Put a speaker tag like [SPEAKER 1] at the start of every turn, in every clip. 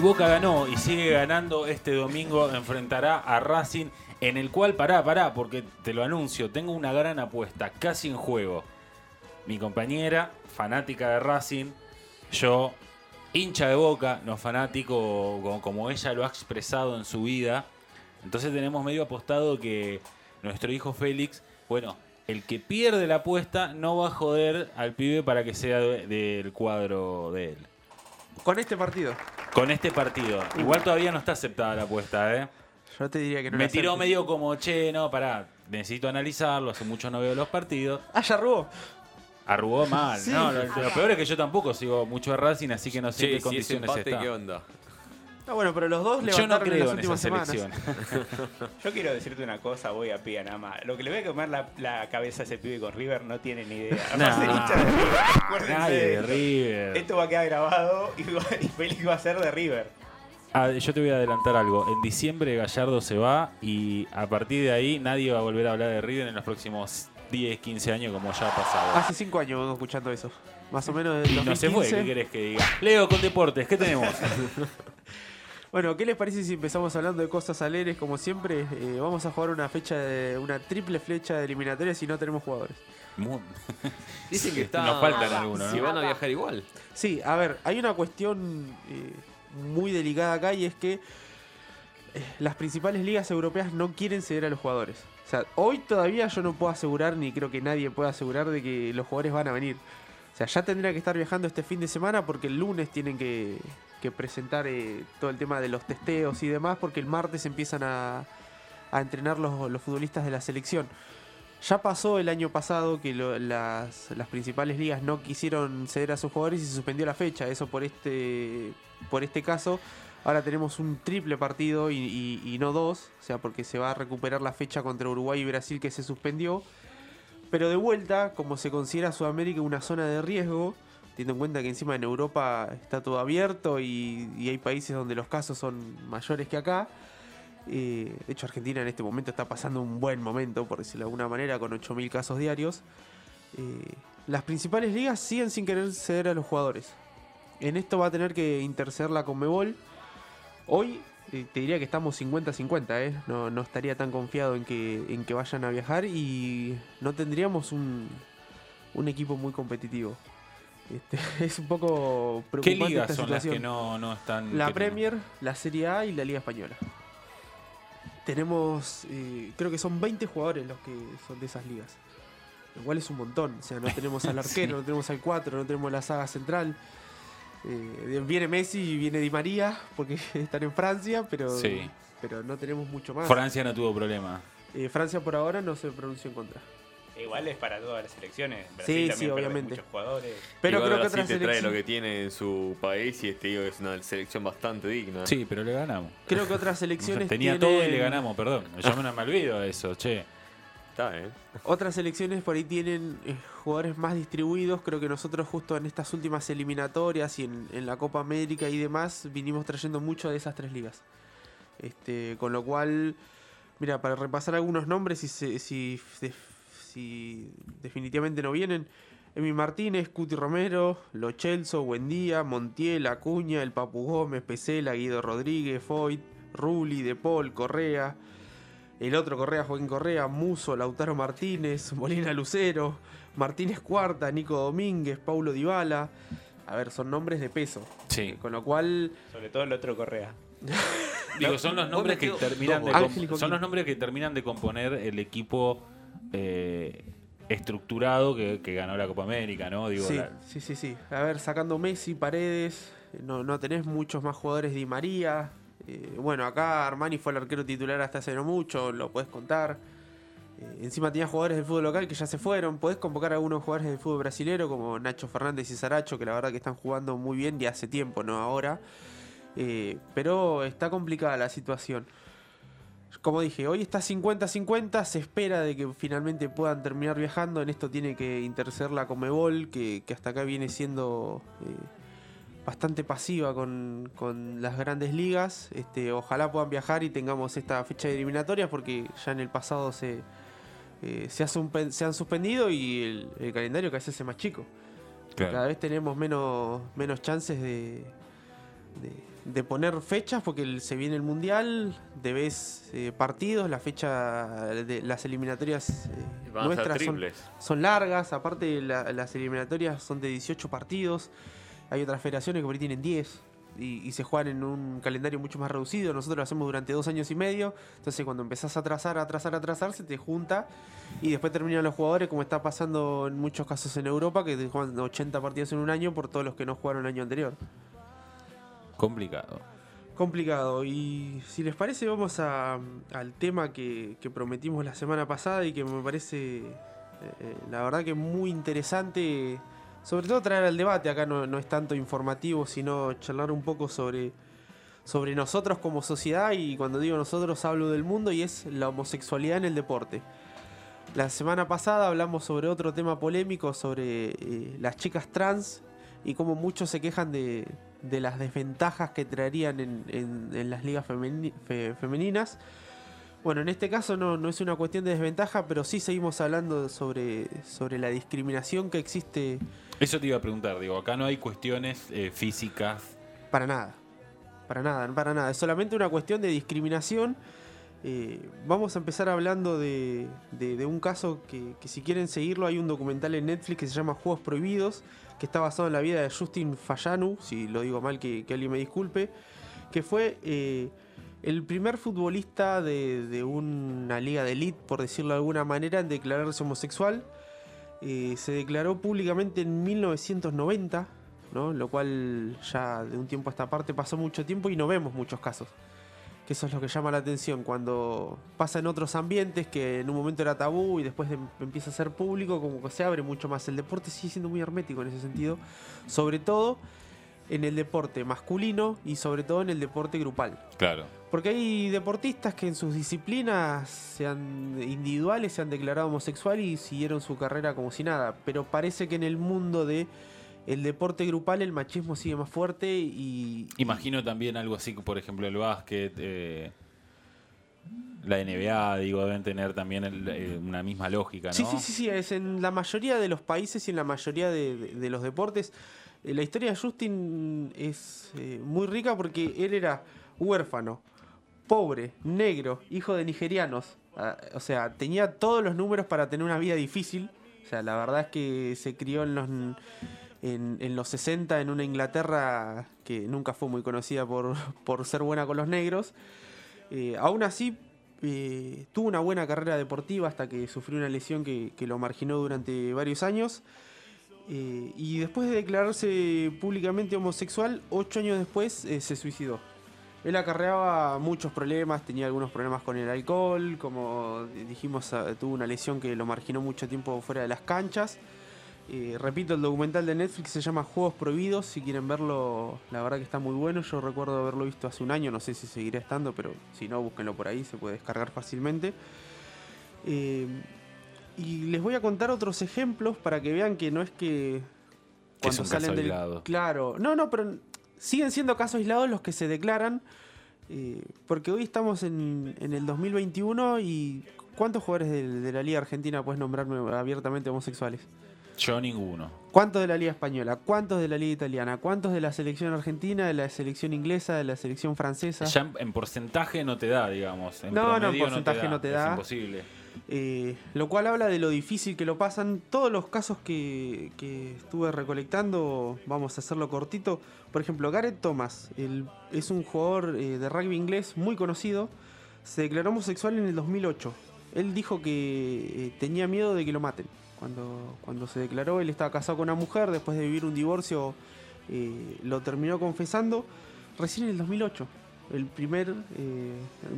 [SPEAKER 1] Boca ganó y sigue ganando este domingo. Enfrentará a Racing, en el cual, pará, pará, porque te lo anuncio, tengo una gran apuesta, casi en juego. Mi compañera, fanática de Racing, yo, hincha de Boca, no fanático como, ella lo ha expresado en su vida. Entonces tenemos medio apostado que nuestro hijo Félix, bueno, el que pierde la apuesta no va a joder al pibe para que sea de- del cuadro de él.
[SPEAKER 2] Con este partido.
[SPEAKER 1] Con este partido. Igual todavía no está aceptada la apuesta, ¿eh?
[SPEAKER 2] Yo te diría que no
[SPEAKER 1] Me
[SPEAKER 2] la
[SPEAKER 1] tiró medio como, che, no, pará, necesito analizarlo, hace mucho no veo los partidos.
[SPEAKER 2] Ah, ya robó.
[SPEAKER 1] Arrugó mal.
[SPEAKER 2] Sí.
[SPEAKER 1] No, lo, lo peor es que yo tampoco sigo mucho de Racing, así que no sé en qué
[SPEAKER 3] si es
[SPEAKER 1] condiciones
[SPEAKER 3] empate,
[SPEAKER 1] está.
[SPEAKER 3] ¿qué onda?
[SPEAKER 2] Ah, bueno, pero los dos
[SPEAKER 1] Yo no
[SPEAKER 2] levantaron en
[SPEAKER 1] creo
[SPEAKER 2] las
[SPEAKER 1] en esa
[SPEAKER 2] últimas semanas.
[SPEAKER 1] selección.
[SPEAKER 4] Yo quiero decirte una cosa, voy a pie nada más. Lo que le voy a comer la, la cabeza a ese pibe con River no tiene ni idea. Va a ser
[SPEAKER 1] Nah.
[SPEAKER 4] hincha de River, acuérdense
[SPEAKER 1] Nadie de
[SPEAKER 4] esto.
[SPEAKER 1] River.
[SPEAKER 4] Esto va a quedar grabado y, va- y Félix va a ser de River.
[SPEAKER 1] Ah, yo te voy a adelantar algo. En diciembre Gallardo se va y a partir de ahí nadie va a volver a hablar de River en los próximos 10, 15 años como ya ha pasado.
[SPEAKER 2] Hace cinco años vengo escuchando eso. Más o menos desde
[SPEAKER 1] Y no se fue,
[SPEAKER 2] 2015.
[SPEAKER 1] ¿qué querés que diga? Leo con deportes, ¿qué tenemos?
[SPEAKER 2] Bueno, ¿qué les parece si empezamos hablando de cosas alegres? Como siempre, Eh, vamos a jugar una fecha de una triple flecha de eliminatoria si no tenemos jugadores.
[SPEAKER 1] Mu-
[SPEAKER 3] Dicen que está.
[SPEAKER 1] Nos faltan algunos,
[SPEAKER 3] Si
[SPEAKER 1] ¿no?
[SPEAKER 3] van a viajar igual.
[SPEAKER 2] Sí, a ver, hay una cuestión eh, muy delicada acá y es que eh, las principales ligas europeas no quieren ceder a los jugadores. O sea, hoy todavía yo no puedo asegurar, ni creo que nadie pueda asegurar de que los jugadores van a venir. Sea, ya tendría que estar viajando este fin de semana porque el lunes tienen que, presentar eh, todo el tema de los testeos y demás porque el martes empiezan a, entrenar los, futbolistas de la selección. Ya pasó el año pasado que las, principales ligas no quisieron ceder a sus jugadores y se suspendió la fecha. Eso por este, por este caso. Ahora tenemos un triple partido y, y- y no dos. O sea, porque se va a recuperar la fecha contra Uruguay y Brasil que se suspendió. Pero de vuelta, como se considera Sudamérica una zona de riesgo, teniendo en cuenta que encima en Europa está todo abierto y, y hay países donde los casos son mayores que acá. Eh, de hecho, Argentina en este momento está pasando un buen momento, por decirlo de alguna manera, con 8.000 casos diarios. Eh, las principales ligas siguen sin querer ceder a los jugadores. En esto va a tener que interceder la Conmebol. Hoy te diría que estamos 50-50, ¿eh? no, no estaría tan confiado en que, en que vayan a viajar y no tendríamos un, un equipo muy competitivo. Este, es un poco
[SPEAKER 1] ¿Qué
[SPEAKER 2] preocupante
[SPEAKER 1] ligas
[SPEAKER 2] esta
[SPEAKER 1] son las que no, no están?
[SPEAKER 2] La Premier, la Serie A y la Liga Española. Tenemos, eh, creo que son 20 jugadores los que son de esas ligas. Lo cual es un montón. O sea, no tenemos al arquero,
[SPEAKER 1] Sí.
[SPEAKER 2] no tenemos al 4, no tenemos la saga central. Eh, viene Messi y viene Di María porque están en Francia, pero,
[SPEAKER 1] Sí.
[SPEAKER 2] pero no tenemos mucho más.
[SPEAKER 1] Francia no tuvo problema.
[SPEAKER 2] Eh, Francia por ahora no se pronunció en contra.
[SPEAKER 4] Igual es para todas las selecciones.
[SPEAKER 2] Sí,
[SPEAKER 4] Brasil
[SPEAKER 2] sí,
[SPEAKER 4] también pierde
[SPEAKER 2] obviamente.
[SPEAKER 4] Muchos jugadores.
[SPEAKER 2] Pero
[SPEAKER 3] Igual
[SPEAKER 2] creo que
[SPEAKER 3] Brasil
[SPEAKER 2] otra
[SPEAKER 3] te trae
[SPEAKER 2] selección,
[SPEAKER 3] lo que tiene en su país y te digo que es una selección bastante digna.
[SPEAKER 1] Sí, pero le ganamos.
[SPEAKER 2] creo que otras selecciones
[SPEAKER 1] Tenía
[SPEAKER 2] tienen-
[SPEAKER 1] todo y le ganamos, perdón. Yo no me olvido de eso, che.
[SPEAKER 3] ¿Eh?
[SPEAKER 2] Otras selecciones por ahí tienen eh, jugadores más distribuidos. Creo que nosotros justo en estas últimas eliminatorias y en, en la Copa América y demás vinimos trayendo mucho de esas tres ligas. Este, con lo cual, mira, para repasar algunos nombres, si, si, de- si definitivamente no vienen, Emi Martínez, Cuti Romero, Lo Celso, Buendía, Montiel, Acuña, El Papu Gómez, Pesela, Guido Rodríguez, Foyt, Rulli, De Paul, Correa, el otro Correa, Joaquín Correa, Muso, Lautaro Martínez, Molina Lucero, Martínez Cuarta, Nico Domínguez, Paulo Dybala. A ver, son nombres de peso.
[SPEAKER 1] Sí.
[SPEAKER 2] Con lo cual,
[SPEAKER 4] Sobre todo el otro Correa.
[SPEAKER 1] Digo, son los nombres que terminan de son los nombres que terminan de componer el equipo eh, estructurado que, que ganó la Copa América, ¿no? Digo,
[SPEAKER 2] sí,
[SPEAKER 1] la-
[SPEAKER 2] sí, sí, sí. A ver, sacando Messi, Paredes, no, no tenés muchos más jugadores de Di María. Eh, bueno, acá Armani fue el arquero titular hasta hace no mucho, lo puedes contar. Eh, encima tenía jugadores del fútbol local que ya se fueron. Podés convocar a algunos jugadores del fútbol brasilero como Nacho Fernández y Saracho, que la verdad que están jugando muy bien y hace tiempo, no ahora. Eh, pero está complicada la situación. Como dije, hoy está 50-50, se espera de que finalmente puedan terminar viajando. En esto tiene que interceder la Comebol, que, que hasta acá viene siendo bastante pasiva con, con las grandes ligas. Este, ojalá puedan viajar y tengamos esta fecha de eliminatorias, porque ya en el pasado se, eh, se, ha se han suspendido y el, el calendario cada vez hace más chico.
[SPEAKER 1] claro.
[SPEAKER 2] Cada vez tenemos menos, menos chances de, de, de poner fechas porque el- se viene el mundial, debes eh, partidos, la fecha de las eliminatorias eh, nuestras son largas, aparte la- las eliminatorias son de 18 partidos, hay otras federaciones que por ahí tienen 10 y, y se juegan en un calendario mucho más reducido, nosotros lo hacemos durante dos años y medio, entonces cuando empezás a atrasar, a atrasar, a atrasar, se te junta y después terminan los jugadores como está pasando en muchos casos en Europa, que te juegan 80 partidos en un año por todos los que no jugaron el año anterior.
[SPEAKER 1] Complicado.
[SPEAKER 2] Complicado. Y si les parece, vamos a- al tema que, que prometimos la semana pasada y que me parece, eh, eh, la verdad que muy interesante. Sobre todo traer al debate, acá no, no es tanto informativo, sino charlar un poco sobre, sobre nosotros como sociedad y cuando digo nosotros hablo del mundo y es la homosexualidad en el deporte. La semana pasada hablamos sobre otro tema polémico, sobre eh, las chicas trans y cómo muchos se quejan de, de las desventajas que traerían en, en- las ligas fe- femeninas. Bueno, en este caso no, no es una cuestión de desventaja, pero sí seguimos hablando sobre, sobre la discriminación que existe
[SPEAKER 1] Eso te iba a preguntar, digo, acá no hay cuestiones eh, físicas.
[SPEAKER 2] para nada. Para nada, para nada. Es solamente una cuestión de discriminación. Eh, vamos a empezar hablando de, de- un caso que, si quieren seguirlo hay un documental en Netflix que se llama Juegos Prohibidos, que está basado en la vida de Justin Fayanu, si lo digo mal que, que alguien me disculpe, que fue eh, el primer futbolista de, de una liga de elite, por decirlo de alguna manera, en declararse homosexual. Eh, se declaró públicamente en 1990, ¿no? lo cual ya de un tiempo a esta parte pasó mucho tiempo y no vemos muchos casos. Que eso es lo que llama la atención cuando pasa en otros ambientes que en un momento era tabú y después de- empieza a ser público, como que se abre mucho más. El deporte sigue siendo muy hermético en ese sentido, sobre todo en el deporte masculino y sobre todo en el deporte grupal.
[SPEAKER 1] Claro.
[SPEAKER 2] Porque hay deportistas que en sus disciplinas sean individuales se han declarado homosexual y siguieron su carrera como si nada. Pero parece que en el mundo de el deporte grupal el machismo sigue más fuerte y.
[SPEAKER 1] Imagino también algo así, por ejemplo, el básquet, eh, la NBA, digo, deben tener también el- eh, una misma lógica, ¿no?
[SPEAKER 2] Sí, sí, sí, sí, es en la mayoría de los países y en la mayoría de, de- de los deportes. Eh, la historia de Justin es eh, muy rica porque él era huérfano, pobre, negro, hijo de nigerianos. Ah, o sea, tenía todos los números para tener una vida difícil. O sea, la verdad es que se crió en los, en, los 60 en una Inglaterra que nunca fue muy conocida por, por ser buena con los negros. Eh, aún así, eh, tuvo una buena carrera deportiva hasta que sufrió una lesión que, que lo marginó durante varios años. Eh, y después de declararse públicamente homosexual, ocho años después eh, se suicidó. Él acarreaba muchos problemas, tenía algunos problemas con el alcohol, como dijimos, ah, tuvo una lesión que lo marginó mucho tiempo fuera de las canchas. Eh, repito, el documental de Netflix se llama Juegos Prohibidos, si quieren verlo, la verdad que está muy bueno, yo recuerdo haberlo visto hace un año, no sé si seguirá estando, pero si no, búsquenlo por ahí, se puede descargar fácilmente. Y les voy a contar otros ejemplos para que vean que no es que
[SPEAKER 1] es un caso aislado.
[SPEAKER 2] Claro, no, no, pero siguen siendo casos aislados los que se declaran, eh, porque hoy estamos en, en el 2021 y ¿cuántos jugadores de, de la Liga Argentina puedes nombrarme abiertamente homosexuales?
[SPEAKER 1] Yo ninguno.
[SPEAKER 2] ¿Cuántos de la Liga Española? ¿Cuántos de la Liga Italiana? ¿Cuántos de la selección argentina, de la selección inglesa, de la selección francesa?
[SPEAKER 1] Ya en, en porcentaje no te da, digamos. En
[SPEAKER 2] No, no, en porcentaje no te da.
[SPEAKER 1] Es imposible.
[SPEAKER 2] Eh, lo cual habla de lo difícil que lo pasan. Todos los casos que, estuve recolectando, vamos a hacerlo cortito. Por ejemplo, Gareth Thomas es un jugador eh, de rugby inglés muy conocido. Se declaró homosexual en el 2008. Él dijo que eh, tenía miedo de que lo maten. Cuando, cuando se declaró, él estaba casado con una mujer. Después de vivir un divorcio, lo terminó confesando. Recién en el 2008. El primer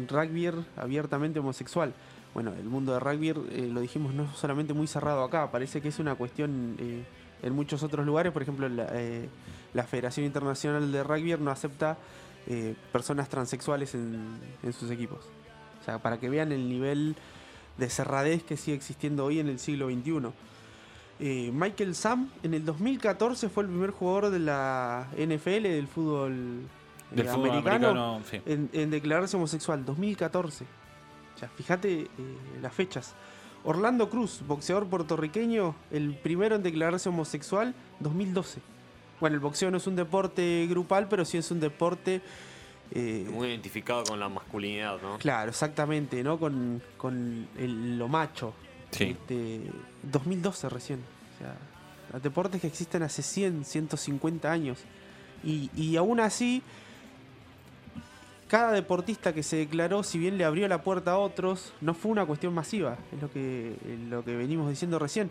[SPEAKER 2] rugbyer abiertamente homosexual. Bueno, el mundo de rugby, eh, lo dijimos, no es solamente muy cerrado acá, parece que es una cuestión eh, en muchos otros lugares. Por ejemplo, la, eh, la Federación Internacional de Rugby no acepta eh, personas transexuales en, en sus equipos. O sea, para que vean el nivel de cerradez que sigue existiendo hoy en el siglo XXI. Eh, Michael Sam en el 2014 fue el primer jugador de la NFL, del fútbol,
[SPEAKER 1] Del fútbol americano, sí.
[SPEAKER 2] en, en declararse homosexual, 2014. Sea, fíjate eh, las fechas. Orlando Cruz, boxeador puertorriqueño, el primero en declararse homosexual, 2012. Bueno, el boxeo no es un deporte grupal, pero sí es un deporte... eh,
[SPEAKER 3] Muy identificado con la masculinidad, ¿no?
[SPEAKER 2] Claro, exactamente, ¿no? Con, con el- lo macho.
[SPEAKER 1] Sí.
[SPEAKER 2] Este, 2012 recién. O sea, los deportes que existen hace 100, 150 años. Y, y aún así, cada deportista que se declaró, si bien le abrió la puerta a otros, no fue una cuestión masiva. Es lo que, lo que venimos diciendo recién.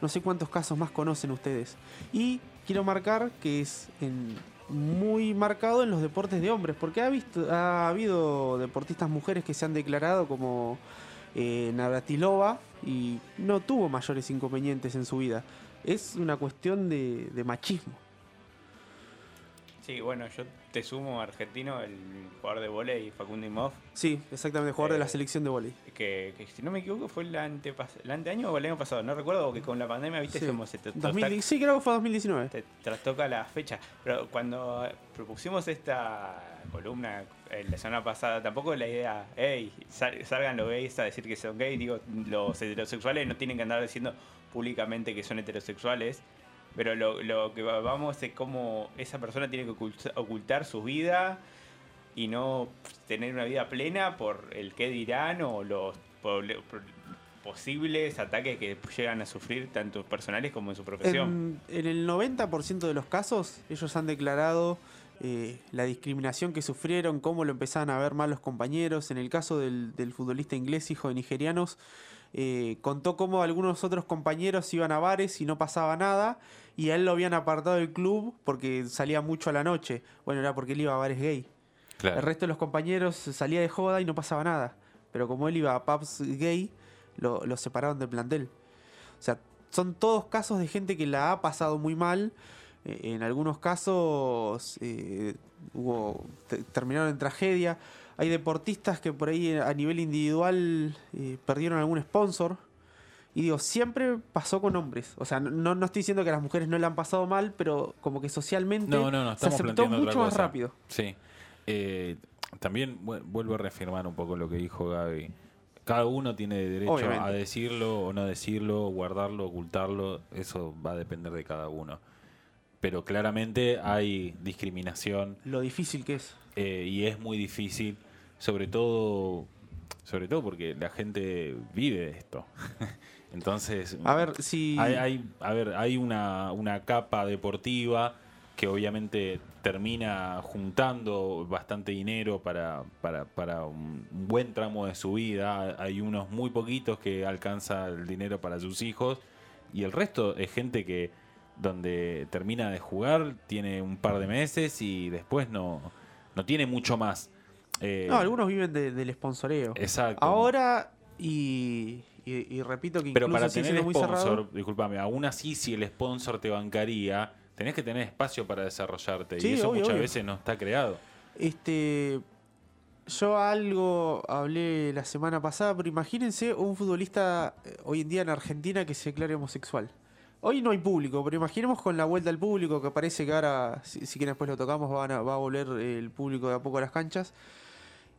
[SPEAKER 2] No sé cuántos casos más conocen ustedes. Y quiero marcar que es en- muy marcado en los deportes de hombres, porque ha, visto, ha habido deportistas mujeres que se han declarado como eh, Navratilova y no tuvo mayores inconvenientes en su vida. Es una cuestión de, de machismo.
[SPEAKER 4] Sí, bueno, yo te sumo argentino, el jugador de volei, Facundo Imhoff,
[SPEAKER 2] Sí, exactamente, jugador de la
[SPEAKER 4] Eh,
[SPEAKER 2] selección de volei.
[SPEAKER 4] que, que si no me equivoco fue el, antepas el anteaño o el año pasado, no recuerdo, porque con la pandemia, viste,
[SPEAKER 2] Sí.
[SPEAKER 4] como se te,
[SPEAKER 2] 2000 sí, creo que fue 2019.
[SPEAKER 4] te trastoca la fecha. Pero cuando propusimos esta columna eh, la semana pasada, tampoco la idea, hey, sal- salgan los gays a decir que son gays, digo, los heterosexuales no tienen que andar diciendo públicamente que son heterosexuales, pero lo, que va- vamos es cómo esa persona tiene que oculta- ocultar su vida y no tener una vida plena por el qué dirán o los posibles ataques que llegan a sufrir tanto personales como en su profesión.
[SPEAKER 2] En, en el 90% de los casos, ellos han declarado eh, la discriminación que sufrieron, cómo lo empezaban a ver mal los compañeros. En el caso del, del futbolista inglés, hijo de nigerianos, eh, contó cómo algunos otros compañeros iban a bares y no pasaba nada, y a él lo habían apartado del club porque salía mucho a la noche. Bueno, era porque él iba a bares gay.
[SPEAKER 1] Claro.
[SPEAKER 2] El resto de los compañeros salía de joda y no pasaba nada. Pero como él iba a pubs gay, lo, lo separaron del plantel. O sea, son todos casos de gente que la ha pasado muy mal. Eh, en algunos casos eh, hubo, te- terminaron en tragedia. Hay deportistas que por ahí eh, a nivel individual eh, perdieron algún sponsor. Y digo, siempre pasó con hombres. O sea, no, no estoy diciendo que a las mujeres no le han pasado mal, pero como que socialmente
[SPEAKER 1] No, no, no,
[SPEAKER 2] se aceptó mucho más rápido.
[SPEAKER 1] Sí. Eh, también vu- vuelvo a reafirmar un poco lo que dijo Gaby. Cada uno tiene derecho
[SPEAKER 2] Obviamente.
[SPEAKER 1] a decirlo o no decirlo, guardarlo, ocultarlo. Eso va a depender de cada uno. Pero claramente hay discriminación
[SPEAKER 2] Lo difícil que es.
[SPEAKER 1] eh, y es muy difícil, sobre todo, sobre todo porque la gente vive de esto. Entonces,
[SPEAKER 2] A ver, si.
[SPEAKER 1] hay, hay- a ver, hay una, una capa deportiva que obviamente termina juntando bastante dinero para, para, para un un buen tramo de su vida. Hay unos muy poquitos que alcanza el dinero para sus hijos y el resto es gente que donde termina de jugar tiene un par de meses y después no, no tiene mucho más. Eh,
[SPEAKER 2] No, algunos viven de- del sponsoreo.
[SPEAKER 1] Exacto.
[SPEAKER 2] Ahora, y, y- y repito que
[SPEAKER 1] Pero para tener sponsor, discúlpame, aún así si el sponsor te bancaría, tenés que tener espacio para desarrollarte
[SPEAKER 2] Sí,
[SPEAKER 1] y eso
[SPEAKER 2] obvio,
[SPEAKER 1] muchas
[SPEAKER 2] obvio.
[SPEAKER 1] veces no está creado.
[SPEAKER 2] Este, yo algo hablé la semana pasada, pero imagínense un futbolista eh, hoy en día en Argentina que se declare homosexual. Hoy no hay público, pero imaginemos con la vuelta al público, que parece que ahora, si, si después lo tocamos, van a- va a volver el público de a poco a las canchas.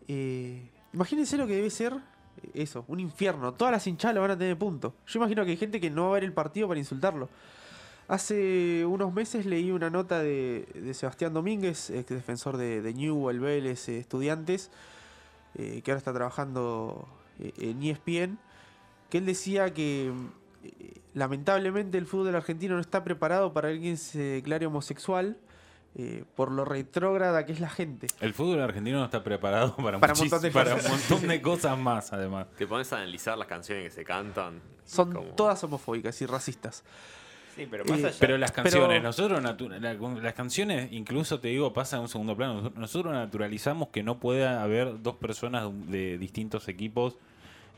[SPEAKER 2] Eh, imagínense lo que debe ser eh, eso, un infierno. Todas las hinchadas lo van a tener punto. Yo imagino que hay gente que no va a ver el partido para insultarlo. Hace unos meses leí una nota de, de Sebastián Domínguez, ex defensor de, de Newell, Vélez, eh, Estudiantes, que ahora está trabajando en ESPN, que él decía que lamentablemente el fútbol argentino no está preparado para que alguien se declare homosexual eh, por lo retrógrada que es la gente.
[SPEAKER 1] El fútbol argentino no está preparado para,
[SPEAKER 2] Para un montón de
[SPEAKER 1] para
[SPEAKER 2] cosas.
[SPEAKER 1] un montón de cosas más, además.
[SPEAKER 3] Te pones a analizar las canciones que se cantan.
[SPEAKER 2] Son
[SPEAKER 3] como-
[SPEAKER 2] todas homofóbicas y racistas.
[SPEAKER 4] Sí, pero más
[SPEAKER 2] Eh,
[SPEAKER 4] allá.
[SPEAKER 1] Pero las canciones,
[SPEAKER 2] Pero-
[SPEAKER 1] nosotros la- las canciones, incluso te digo, pasan a un segundo plano. Nosotros- Nosotros naturalizamos que no pueda haber dos personas de distintos equipos,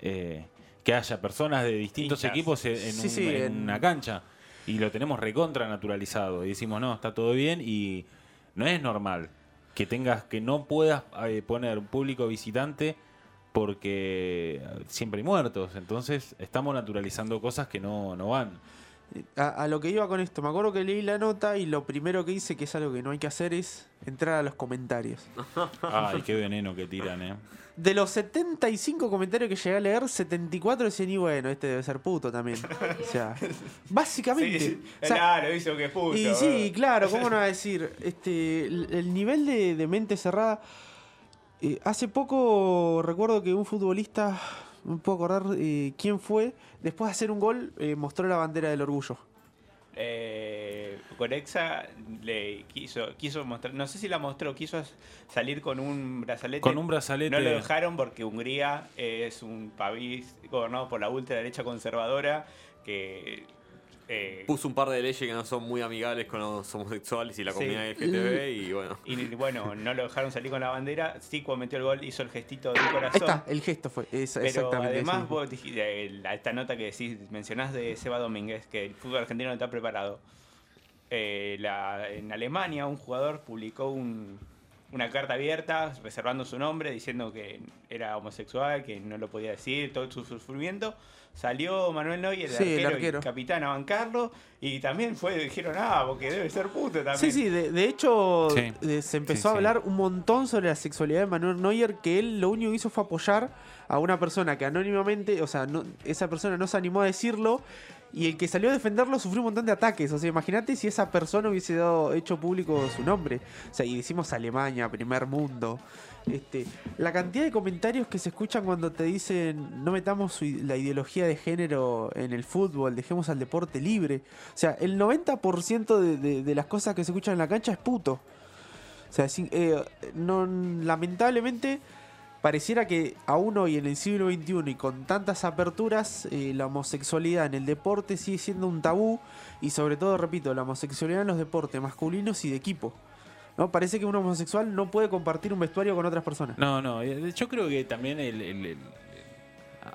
[SPEAKER 1] eh, que haya personas de distintos
[SPEAKER 4] Hinchas.
[SPEAKER 1] equipos en, en
[SPEAKER 2] Sí,
[SPEAKER 1] un-
[SPEAKER 2] sí,
[SPEAKER 1] en
[SPEAKER 2] en-
[SPEAKER 1] una cancha. Y lo tenemos recontra naturalizado. Y decimos, no, está todo bien. Y no es normal que tengas, que no puedas eh, poner un público visitante porque siempre hay muertos. Entonces estamos naturalizando cosas que no, no van.
[SPEAKER 2] A, a lo que iba con esto, me acuerdo que leí la nota y lo primero que hice, que es algo que no hay que hacer, es entrar a los comentarios.
[SPEAKER 1] Ay, qué veneno que tiran, eh.
[SPEAKER 2] De los 75 comentarios que llegué a leer, 74 decían, y bueno, este debe ser puto también. O sea, básicamente.
[SPEAKER 4] Sí,
[SPEAKER 2] o sea,
[SPEAKER 4] claro, hizo que es puto.
[SPEAKER 2] y sí, claro, ¿cómo no va a decir? Este, el, el nivel de, de mente cerrada. eh, hace poco recuerdo que un futbolista, no me puedo acordar eh, quién fue, después de hacer un gol, eh, mostró la bandera del orgullo.
[SPEAKER 4] Eh, Corexa le quiso, quiso mostrar, no sé si la mostró, quiso salir con un brazalete.
[SPEAKER 1] Con un brazalete.
[SPEAKER 4] No lo dejaron porque Hungría es un país gobernado por la ultraderecha conservadora que eh,
[SPEAKER 3] Puso un par de leyes que no son muy amigables con los homosexuales y la
[SPEAKER 4] Sí.
[SPEAKER 3] comunidad LGTB y bueno.
[SPEAKER 4] y bueno, no lo dejaron salir con la bandera. Sí, cuando metió el gol hizo el gestito del corazón.
[SPEAKER 2] está, el gesto fue. es-
[SPEAKER 4] Pero
[SPEAKER 2] exactamente.
[SPEAKER 4] además
[SPEAKER 2] sí.
[SPEAKER 4] vos dijiste, esta nota que decís, mencionás de Seba Domínguez, que el fútbol argentino no está preparado. Eh, la- en Alemania un jugador publicó un- una carta abierta reservando su nombre, diciendo que era homosexual, que no lo podía decir, todo su sufrimiento. Salió Manuel Neuer, el,
[SPEAKER 2] Sí, el
[SPEAKER 4] arquero, y capitán a bancarlo, y también fue, dijeron, ah, porque debe ser puto también.
[SPEAKER 2] Sí, sí, de, de hecho
[SPEAKER 1] Sí.
[SPEAKER 2] se empezó
[SPEAKER 1] Sí,
[SPEAKER 2] a
[SPEAKER 1] sí.
[SPEAKER 2] hablar un montón sobre la sexualidad de Manuel Neuer, que él lo único que hizo fue apoyar a una persona que anónimamente, o sea, no- esa persona no se animó a decirlo, y el que salió a defenderlo sufrió un montón de ataques. O sea, imagínate si esa persona hubiese dado, hecho público su nombre. O sea, y decimos Alemania, primer mundo. Este, la cantidad de comentarios que se escuchan cuando te dicen no metamos la ideología de género en el fútbol, dejemos al deporte libre. O sea, el 90% de, de- las cosas que se escuchan en la cancha es puto. O sea, eh, lamentablemente pareciera que aún hoy en el siglo XXI y con tantas aperturas, eh, la homosexualidad en el deporte sigue siendo un tabú y sobre todo, repito, la homosexualidad en los deportes masculinos y de equipo. ¿no? Parece que un homosexual no puede compartir un vestuario con otras personas.
[SPEAKER 1] No, no, eh, yo creo que también el- el-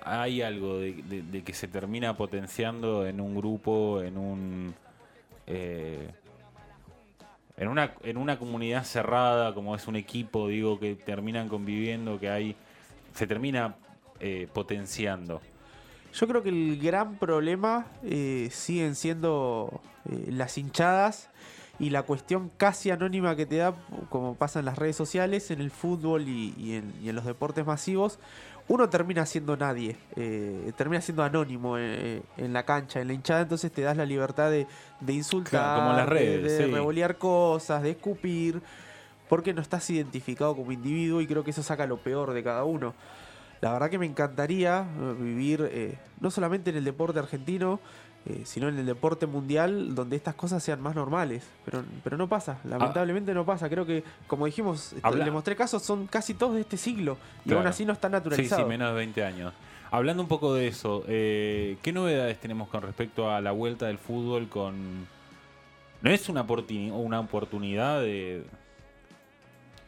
[SPEAKER 1] hay algo de, de- de que se termina potenciando en un grupo, en un... eh, en una, en una comunidad cerrada, como es un equipo, digo, que terminan conviviendo, que hay... Se termina eh, potenciando.
[SPEAKER 2] Yo creo que el gran problema eh, siguen siendo eh, las hinchadas y la cuestión casi anónima que te da, como pasa en las redes sociales, en el fútbol y, en los deportes masivos. Uno termina siendo nadie, eh, termina siendo anónimo eh, en la cancha, en la hinchada, entonces te das la libertad de, de insultar,
[SPEAKER 1] Claro, como las
[SPEAKER 2] de-
[SPEAKER 1] redes,
[SPEAKER 2] de,
[SPEAKER 1] sí.
[SPEAKER 2] revolear cosas, de escupir, porque no estás identificado como individuo y creo que eso saca lo peor de cada uno. La verdad que me encantaría eh, vivir eh, no solamente en el deporte argentino, eh, sino en el deporte mundial, donde estas cosas sean más normales. Pero, pero no pasa, lamentablemente no pasa. Creo que, como dijimos, este,
[SPEAKER 1] Habla-
[SPEAKER 2] le mostré casos, son casi todos de este siglo. Y
[SPEAKER 1] Claro.
[SPEAKER 2] aún así no están
[SPEAKER 1] Sí,
[SPEAKER 2] naturalizados.
[SPEAKER 1] sí, menos de 20 años. Hablando un poco de eso, eh, ¿qué novedades tenemos con respecto a la vuelta del fútbol con... ¿No es una, oportuni- una oportunidad de,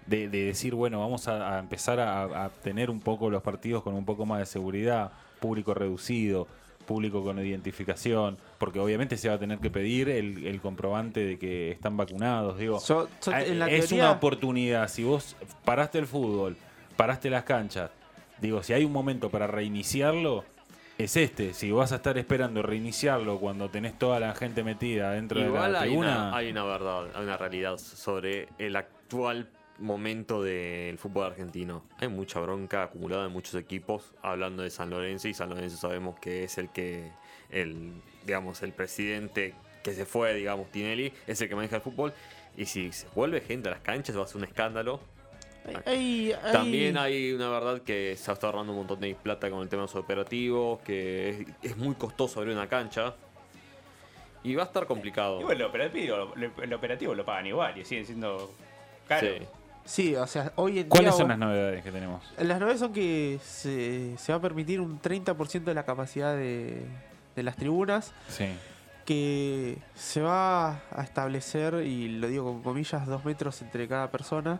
[SPEAKER 1] de, de decir, bueno, vamos a, a empezar a, a tener un poco los partidos con un poco más de seguridad, público reducido, público con identificación, porque obviamente se va a tener que pedir el, el comprobante de que están vacunados, digo.
[SPEAKER 2] En la
[SPEAKER 1] es
[SPEAKER 2] teoría-
[SPEAKER 1] una oportunidad. Si vos paraste el fútbol, paraste las canchas, digo, si hay un momento para reiniciarlo, es este. Si vas a estar esperando reiniciarlo cuando tenés toda la gente metida dentro
[SPEAKER 3] Igual
[SPEAKER 1] de la
[SPEAKER 3] hay
[SPEAKER 1] tribuna,
[SPEAKER 3] una, hay una verdad, hay una realidad sobre el actual momento del fútbol argentino. Hay mucha bronca acumulada en muchos equipos, hablando de San Lorenzo, y San Lorenzo sabemos que es el que, el, digamos, el presidente que se fue, digamos, Tinelli, es el que maneja el fútbol. Y si se vuelve gente a las canchas, va a ser un escándalo. También hay una verdad que se está ahorrando un montón de plata con el tema de los operativos, que es, es muy costoso abrir una cancha. Y va a estar complicado.
[SPEAKER 4] Igual el operativo, lo- el operativo lo pagan igual y sigue siendo caro.
[SPEAKER 3] Sí.
[SPEAKER 2] Sí, o sea, hoy en
[SPEAKER 1] ¿cuáles
[SPEAKER 2] día
[SPEAKER 1] son
[SPEAKER 2] vos-
[SPEAKER 1] las novedades que tenemos?
[SPEAKER 2] Las novedades son que se, se va a permitir un 30% de la capacidad de, de las tribunas,
[SPEAKER 1] Sí.
[SPEAKER 2] que se va a establecer, y lo digo con comillas, dos metros entre cada persona,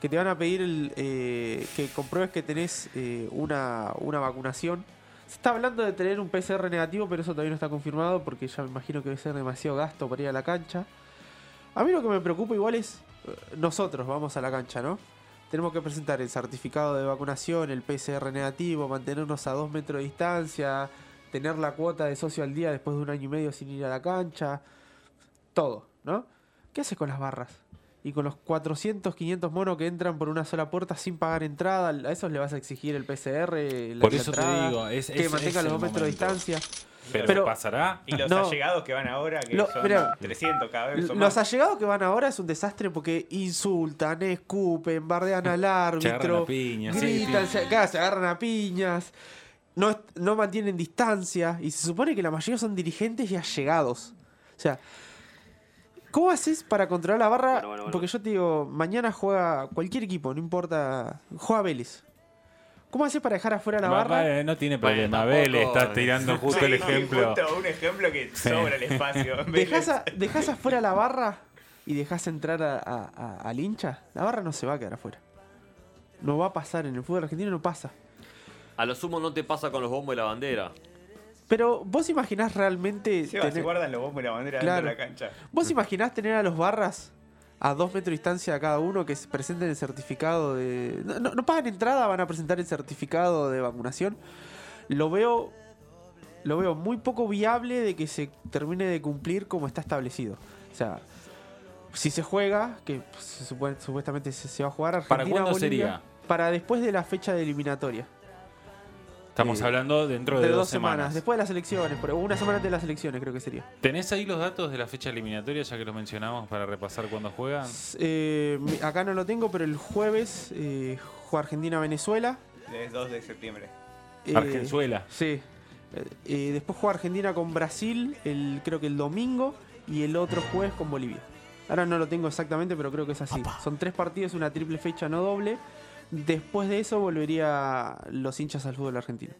[SPEAKER 2] que te van a pedir el, eh, que compruebes que tenés eh, una, una vacunación. Se está hablando de tener un PCR negativo, pero eso todavía no está confirmado porque ya me imagino que va a ser demasiado gasto para ir a la cancha. A mí lo que me preocupa igual es nosotros vamos a la cancha, ¿no? Tenemos que presentar el certificado de vacunación, el PCR negativo, mantenernos a dos metros de distancia, tener la cuota de socio al día después de un año y medio sin ir a la cancha, todo, ¿no? ¿Qué haces con las barras? Y con los 400, 500 monos que entran por una sola puerta sin pagar entrada, a esos le vas a exigir el PCR, la,
[SPEAKER 1] Por eso te digo, es-
[SPEAKER 2] que
[SPEAKER 1] es-
[SPEAKER 2] mantengan
[SPEAKER 1] es
[SPEAKER 2] los dos metros de distancia.
[SPEAKER 1] Pero,
[SPEAKER 2] Pero-
[SPEAKER 1] pasará.
[SPEAKER 4] Y los
[SPEAKER 2] No.
[SPEAKER 4] allegados que van ahora, que
[SPEAKER 2] Lo-
[SPEAKER 4] son 300 cada vez. son
[SPEAKER 2] Los
[SPEAKER 4] más.
[SPEAKER 2] allegados que van ahora es un desastre porque insultan, escupen, bardean al árbitro,
[SPEAKER 1] piñas,
[SPEAKER 2] gritan,
[SPEAKER 1] sí.
[SPEAKER 2] se, agarran a piñas, no, no mantienen distancia y se supone que la mayoría son dirigentes y allegados. O sea, ¿cómo haces para controlar la barra?
[SPEAKER 5] Bueno, bueno, bueno.
[SPEAKER 2] Porque yo te digo, mañana juega cualquier equipo, no importa, juega Vélez. ¿Cómo haces para dejar afuera la barra?
[SPEAKER 1] va, no tiene
[SPEAKER 3] Bueno,
[SPEAKER 1] problema.
[SPEAKER 3] tampoco-
[SPEAKER 1] Vélez, estás tirando justo el ejemplo.
[SPEAKER 4] justo un ejemplo que sobra el espacio.
[SPEAKER 2] A- dejas afuera la barra y dejas entrar a- a- a- al hincha, la barra no se va a quedar afuera. No va a pasar, en el fútbol argentino no pasa.
[SPEAKER 3] A lo sumo no te pasa con los bombos y la bandera.
[SPEAKER 2] Pero vos imaginás realmente...
[SPEAKER 4] Se, va, se
[SPEAKER 2] tener-
[SPEAKER 4] guardan los bombos y la bandera
[SPEAKER 2] Claro.
[SPEAKER 4] dentro de la cancha.
[SPEAKER 2] ¿Vos imaginás tener a los barras a dos metros de distancia a cada uno que se presenten el certificado de... No, no- no pagan entrada, van a presentar el certificado de vacunación. Lo veo... Lo veo muy poco viable de que se termine de cumplir como está establecido. O sea, si se juega, que se supone- supuestamente se, se va a jugar Argentina,
[SPEAKER 1] ¿Para cuándo
[SPEAKER 2] Bolivia,
[SPEAKER 1] sería?
[SPEAKER 2] Para después de la fecha de eliminatoria.
[SPEAKER 1] Estamos
[SPEAKER 2] Eh,
[SPEAKER 1] hablando dentro de,
[SPEAKER 2] de
[SPEAKER 1] dos semanas.
[SPEAKER 2] Después de las elecciones, por una semana antes de las elecciones creo que sería.
[SPEAKER 1] ¿Tenés ahí los datos de la fecha eliminatoria, ya que los mencionamos, para repasar cuándo juegan?
[SPEAKER 2] Eh, acá no lo tengo, pero el jueves eh, juega Argentina-Venezuela.
[SPEAKER 4] Es 2 de septiembre.
[SPEAKER 2] Eh,
[SPEAKER 1] Argenzuela.
[SPEAKER 2] Sí. Eh, eh, después juega Argentina con Brasil, el, creo que el domingo, y el otro jueves con Bolivia. Ahora no lo tengo exactamente, pero creo que es así. Son tres partidos, una triple fecha, no doble. Después de eso volvería los hinchas al fútbol argentino.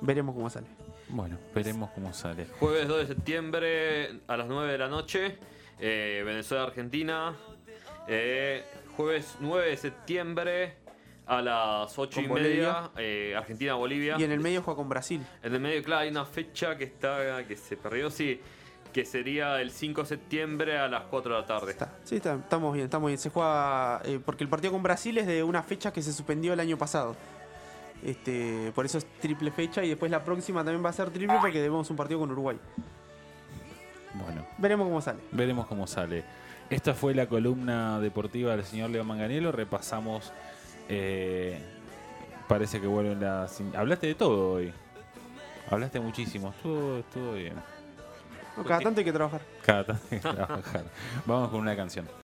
[SPEAKER 2] Veremos cómo sale.
[SPEAKER 1] Bueno, veremos cómo sale.
[SPEAKER 3] Jueves 2 de septiembre a las 9 de la noche. eh, Venezuela-Argentina. Eh, jueves 9 de septiembre a las 8 y media. eh, Argentina-Bolivia.
[SPEAKER 2] Y en el medio juega con Brasil.
[SPEAKER 3] En el medio, claro, hay una fecha que está que se perdió, sí, que sería el 5 de septiembre a las 4 de la tarde.
[SPEAKER 2] Está. Sí, está- estamos bien, estamos bien. Se juega. eh, porque el partido con Brasil es de una fecha que se suspendió el año pasado. Este, por eso es triple fecha y después la próxima también va a ser triple porque debemos un partido con Uruguay.
[SPEAKER 1] Bueno,
[SPEAKER 2] Veremos cómo sale.
[SPEAKER 1] veremos cómo sale. Esta fue la columna deportiva del señor Leo Manganiello. Repasamos. eh, parece que vuelven las. Hablaste de todo hoy. Hablaste muchísimo. Estuvo, estuvo bien.
[SPEAKER 2] Cada tanto hay que trabajar.
[SPEAKER 1] Cada tanto hay que trabajar. Vamos con una canción.